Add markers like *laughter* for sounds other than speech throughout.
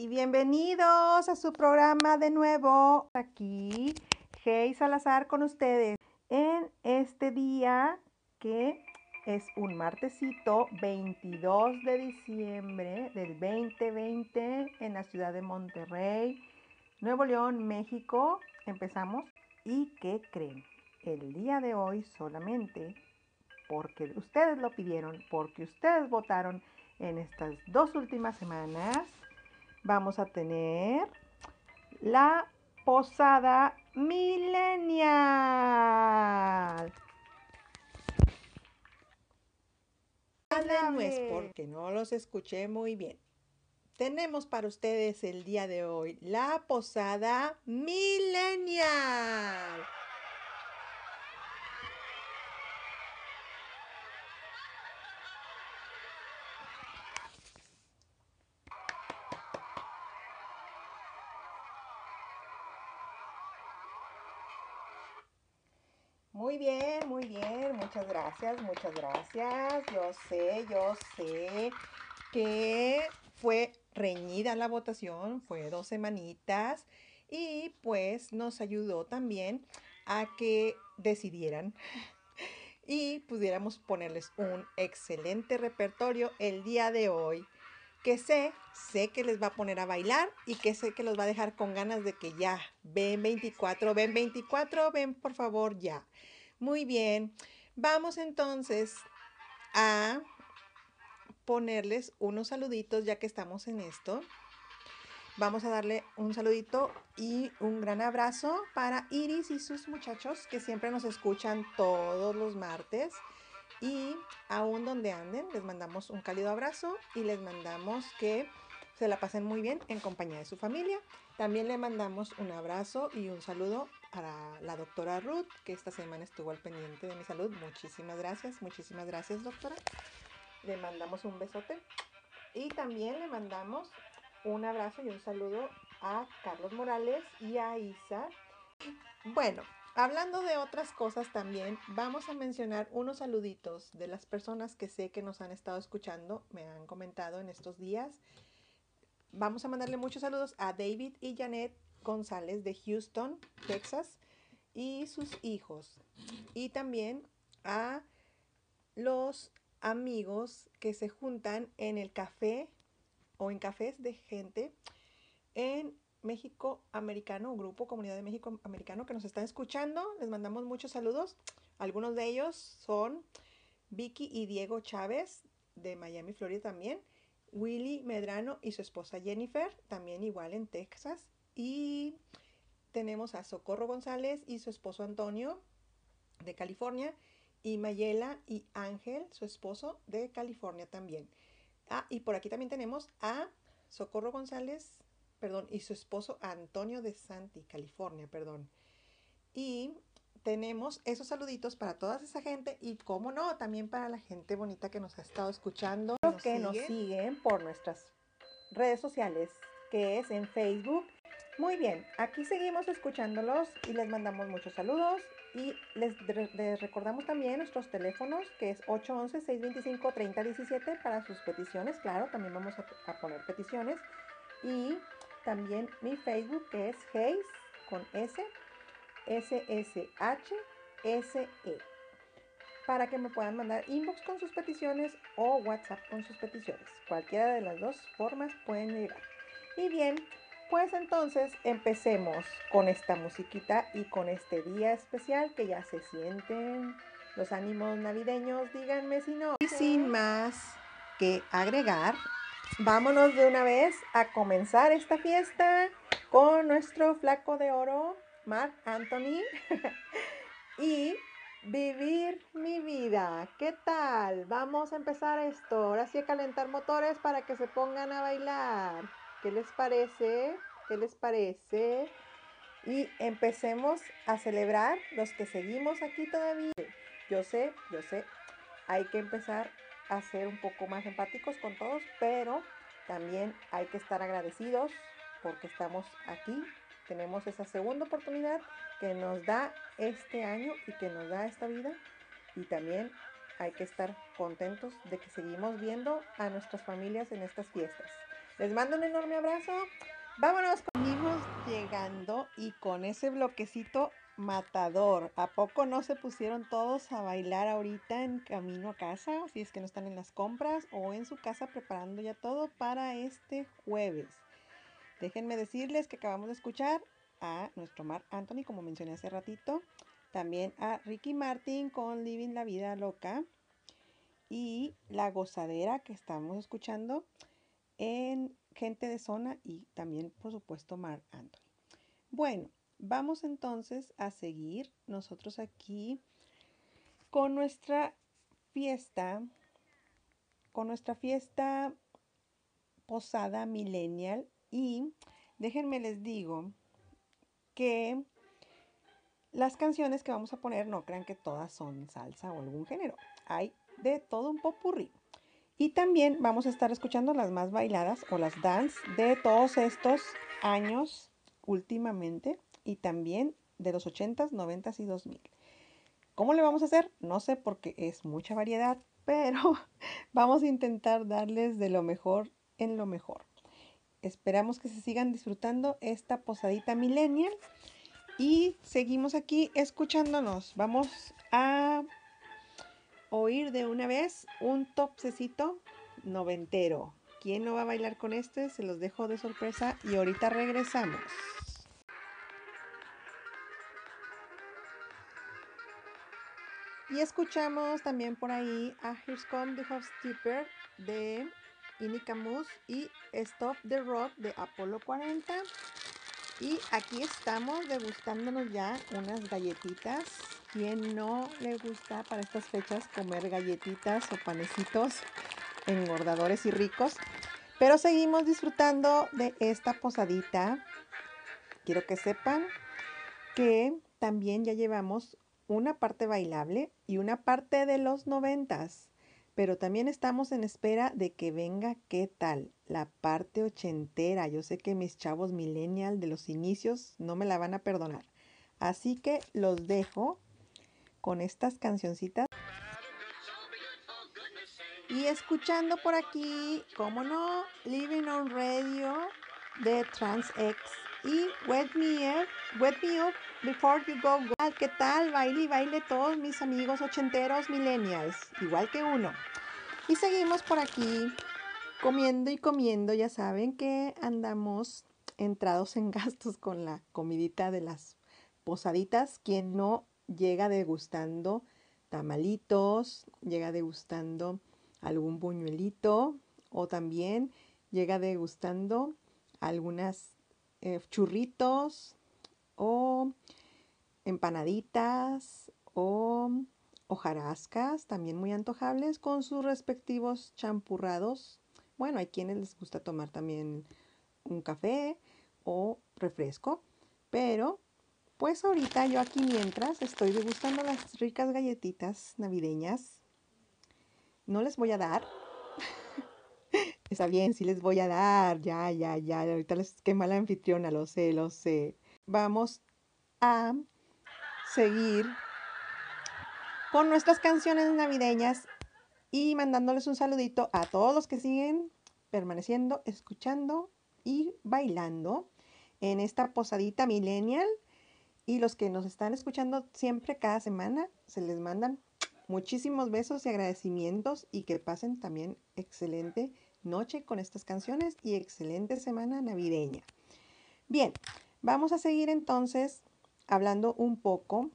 Y bienvenidos a su programa de nuevo. Aquí, Hey Salazar con ustedes. En este día que es un martesito 22 de diciembre del 2020 en la ciudad de Monterrey, Nuevo León, México. Empezamos. ¿Y qué creen? El día de hoy solamente porque ustedes lo pidieron, porque ustedes votaron en estas dos últimas semanas, vamos a tener la posada millennial. Háblenme, porque no los escuché muy bien. Tenemos para ustedes el día de hoy la posada millennial. Muy bien, muy bien, muchas gracias, muchas gracias. Yo sé, yo sé que fue reñida la votación, fue dos semanitas y pues nos ayudó también a que decidieran y pudiéramos ponerles un excelente repertorio el día de hoy que sé, sé que les va a poner a bailar y que sé que los va a dejar con ganas de que ya, ven 24, ven 24, ven por favor ya. Muy bien, vamos entonces a ponerles unos saluditos ya que estamos en esto. Vamos a darle un saludito y un gran abrazo para Iris y sus muchachos que siempre nos escuchan todos los martes. Y aún donde anden, les mandamos un cálido abrazo y les mandamos que se la pasen muy bien en compañía de su familia. También le mandamos un abrazo y un saludo para la doctora Ruth, que esta semana estuvo al pendiente de mi salud. Muchísimas gracias, muchísimas gracias, doctora. Le mandamos un besote. Y también le mandamos un abrazo y un saludo a Carlos Morales y a Isa. Bueno, hablando de otras cosas también, vamos a mencionar unos saluditos de las personas que sé que nos han estado escuchando, me han comentado en estos días. Vamos a mandarle muchos saludos a David y Janet González de Houston, Texas, y sus hijos. Y también a los amigos que se juntan en el café o en cafés de gente en México Americano, grupo Comunidad de México Americano que nos están escuchando. Les mandamos muchos saludos. Algunos de ellos son Vicky y Diego Chávez de Miami, Florida también. Willy Medrano y su esposa Jennifer, también igual en Texas. Y tenemos a Socorro González y su esposo Antonio de California. Y Mayela y Ángel, su esposo de California también. Ah, y por aquí también tenemos a Socorro González, perdón, y su esposo Antonio de Santi, California, perdón. Y tenemos esos saluditos para toda esa gente y, como no, también para la gente bonita que nos ha estado escuchando, Nos que nos sigue. siguen por nuestras redes sociales, que es en Facebook. Muy bien, aquí seguimos escuchándolos y les mandamos muchos saludos y les recordamos también nuestros teléfonos, que es 811-625-3017 para sus peticiones. Claro, también vamos a, a poner peticiones. Y también mi Facebook, que es Hayes con S, S-S-H-S-E. Para que me puedan mandar inbox con sus peticiones o WhatsApp con sus peticiones. Cualquiera de las dos formas pueden llegar. Y bien, pues entonces empecemos con esta musiquita y con este día especial que ya se sienten los ánimos navideños. Díganme si no. Y sin más que agregar, vámonos de una vez a comenzar esta fiesta con nuestro flaco de oro, Mark Anthony. *laughs* y vivir mi vida. ¿Qué tal? Vamos a empezar esto. Ahora sí a calentar motores para que se pongan a bailar. ¿Qué les parece? ¿Qué les parece? Y empecemos a celebrar los que seguimos aquí todavía. Yo sé, yo sé, hay que empezar a ser un poco más empáticos con todos, pero también hay que estar agradecidos porque estamos aquí. Tenemos esa segunda oportunidad que nos da este año y que nos da esta vida. Y también hay que estar contentos de que seguimos viendo a nuestras familias en estas fiestas. Les mando un enorme abrazo. Vámonos. Seguimos llegando y con ese bloquecito matador. ¿A poco no se pusieron todos a bailar ahorita en camino a casa? Si es que no están en las compras o en su casa preparando ya todo para este jueves. Déjenme decirles que acabamos de escuchar a nuestro Mar Anthony, como mencioné hace ratito. También a Ricky Martin con Living la Vida Loca. Y la gozadera que estamos escuchando en Gente de Zona y también, por supuesto, Mar Anthony. Bueno, vamos entonces a seguir nosotros aquí con nuestra fiesta, con nuestra fiesta posada millennial y déjenme les digo que las canciones que vamos a poner no crean que todas son salsa o algún género. Hay de todo un popurrí. Y también vamos a estar escuchando las más bailadas o las dance de todos estos años últimamente y también de los 80s, 90s y 2000. ¿Cómo le vamos a hacer? No sé porque es mucha variedad, *laughs* pero vamos a intentar darles de lo mejor en lo mejor. Esperamos que se sigan disfrutando esta posadita millennial y seguimos aquí escuchándonos. Vamos a oír de una vez un topsecito noventero. ¿Quién no va a bailar con este? Se los dejo de sorpresa y ahorita regresamos. Y escuchamos también por ahí a Here's Come the Housekeeper de Inica Mousse y Stop the Rock de Apolo 40. Y aquí estamos degustándonos ya unas galletitas. ¿Quién no le gusta para estas fechas comer galletitas o panecitos engordadores y ricos? Pero seguimos disfrutando de esta posadita. Quiero que sepan que también ya llevamos una parte bailable y una parte de los noventas. Pero también estamos en espera de que venga, ¿qué tal? La parte ochentera. Yo sé que mis chavos millennial de los inicios no me la van a perdonar. Así que los dejo con estas cancioncitas. Y escuchando por aquí, como no, Living on Radio de TransX y Wet Me Up, Wet Me Up Before You Go. ¿Qué tal? Baile y baile todos mis amigos ochenteros millennials, igual que uno. Y seguimos por aquí comiendo y comiendo. Ya saben que andamos entrados en *laughs* gastos con la comidita de las posaditas. Quien no llega degustando tamalitos, llega degustando algún buñuelito o también llega degustando algunas eh, churritos o empanaditas o hojarascas, también muy antojables, con sus respectivos champurrados. Bueno, hay quienes les gusta tomar también un café o refresco, pero pues ahorita yo aquí mientras estoy degustando las ricas galletitas navideñas, no les voy a dar. *laughs* Está bien, sí les voy a dar, ya, ya, ya, ahorita les quema la anfitriona, lo sé, lo sé. Vamos a seguir con nuestras canciones navideñas y mandándoles un saludito a todos los que siguen permaneciendo, escuchando y bailando en esta posadita millennial y los que nos están escuchando siempre cada semana se les mandan muchísimos besos y agradecimientos y que pasen también excelente noche con estas canciones y excelente semana navideña. Bien, vamos a seguir entonces hablando un poco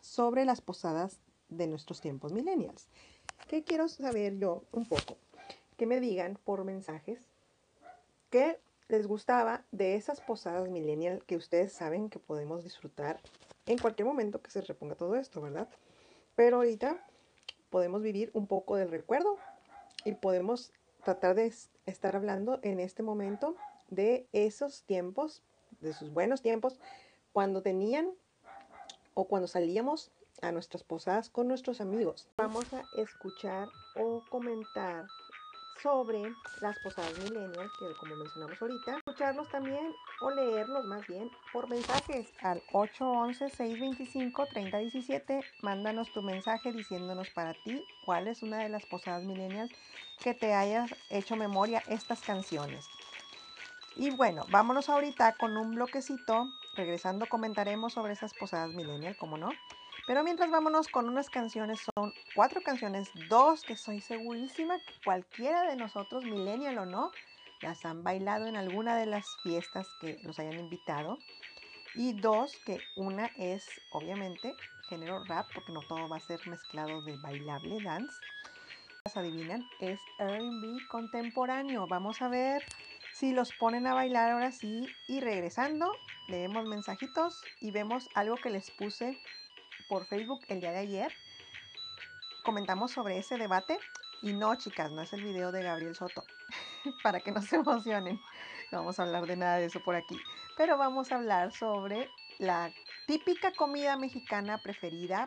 sobre las posadas de nuestros tiempos millennials. ¿Qué quiero saber yo un poco? Que me digan por mensajes qué les gustaba de esas posadas millennial que ustedes saben que podemos disfrutar en cualquier momento que se reponga todo esto, ¿verdad? Pero ahorita podemos vivir un poco del recuerdo y podemos tratar de estar hablando en este momento de esos tiempos, de sus buenos tiempos, cuando tenían o cuando salíamos a nuestras posadas con nuestros amigos. Vamos a escuchar o comentar sobre las posadas millennials, que como mencionamos ahorita, escucharlos también o leerlos más bien por mensajes al 811-625-3017. Mándanos tu mensaje diciéndonos para ti cuál es una de las posadas millennials que te hayas hecho memoria estas canciones. Y bueno, vámonos ahorita con un bloquecito. Regresando comentaremos sobre esas posadas millennial, como no. Pero mientras vámonos con unas canciones, son cuatro canciones, dos que soy segurísima que cualquiera de nosotros, millennial o no, las han bailado en alguna de las fiestas que los hayan invitado. Y dos, que una es obviamente género rap, porque no todo va a ser mezclado de bailable, dance. Las adivinan, es RB contemporáneo. Vamos a ver si los ponen a bailar ahora sí. Y regresando, leemos mensajitos y vemos algo que les puse por Facebook el día de ayer. Comentamos sobre ese debate y no, chicas, no es el video de Gabriel Soto, *laughs* para que no se emocionen. No vamos a hablar de nada de eso por aquí, pero vamos a hablar sobre la típica comida mexicana preferida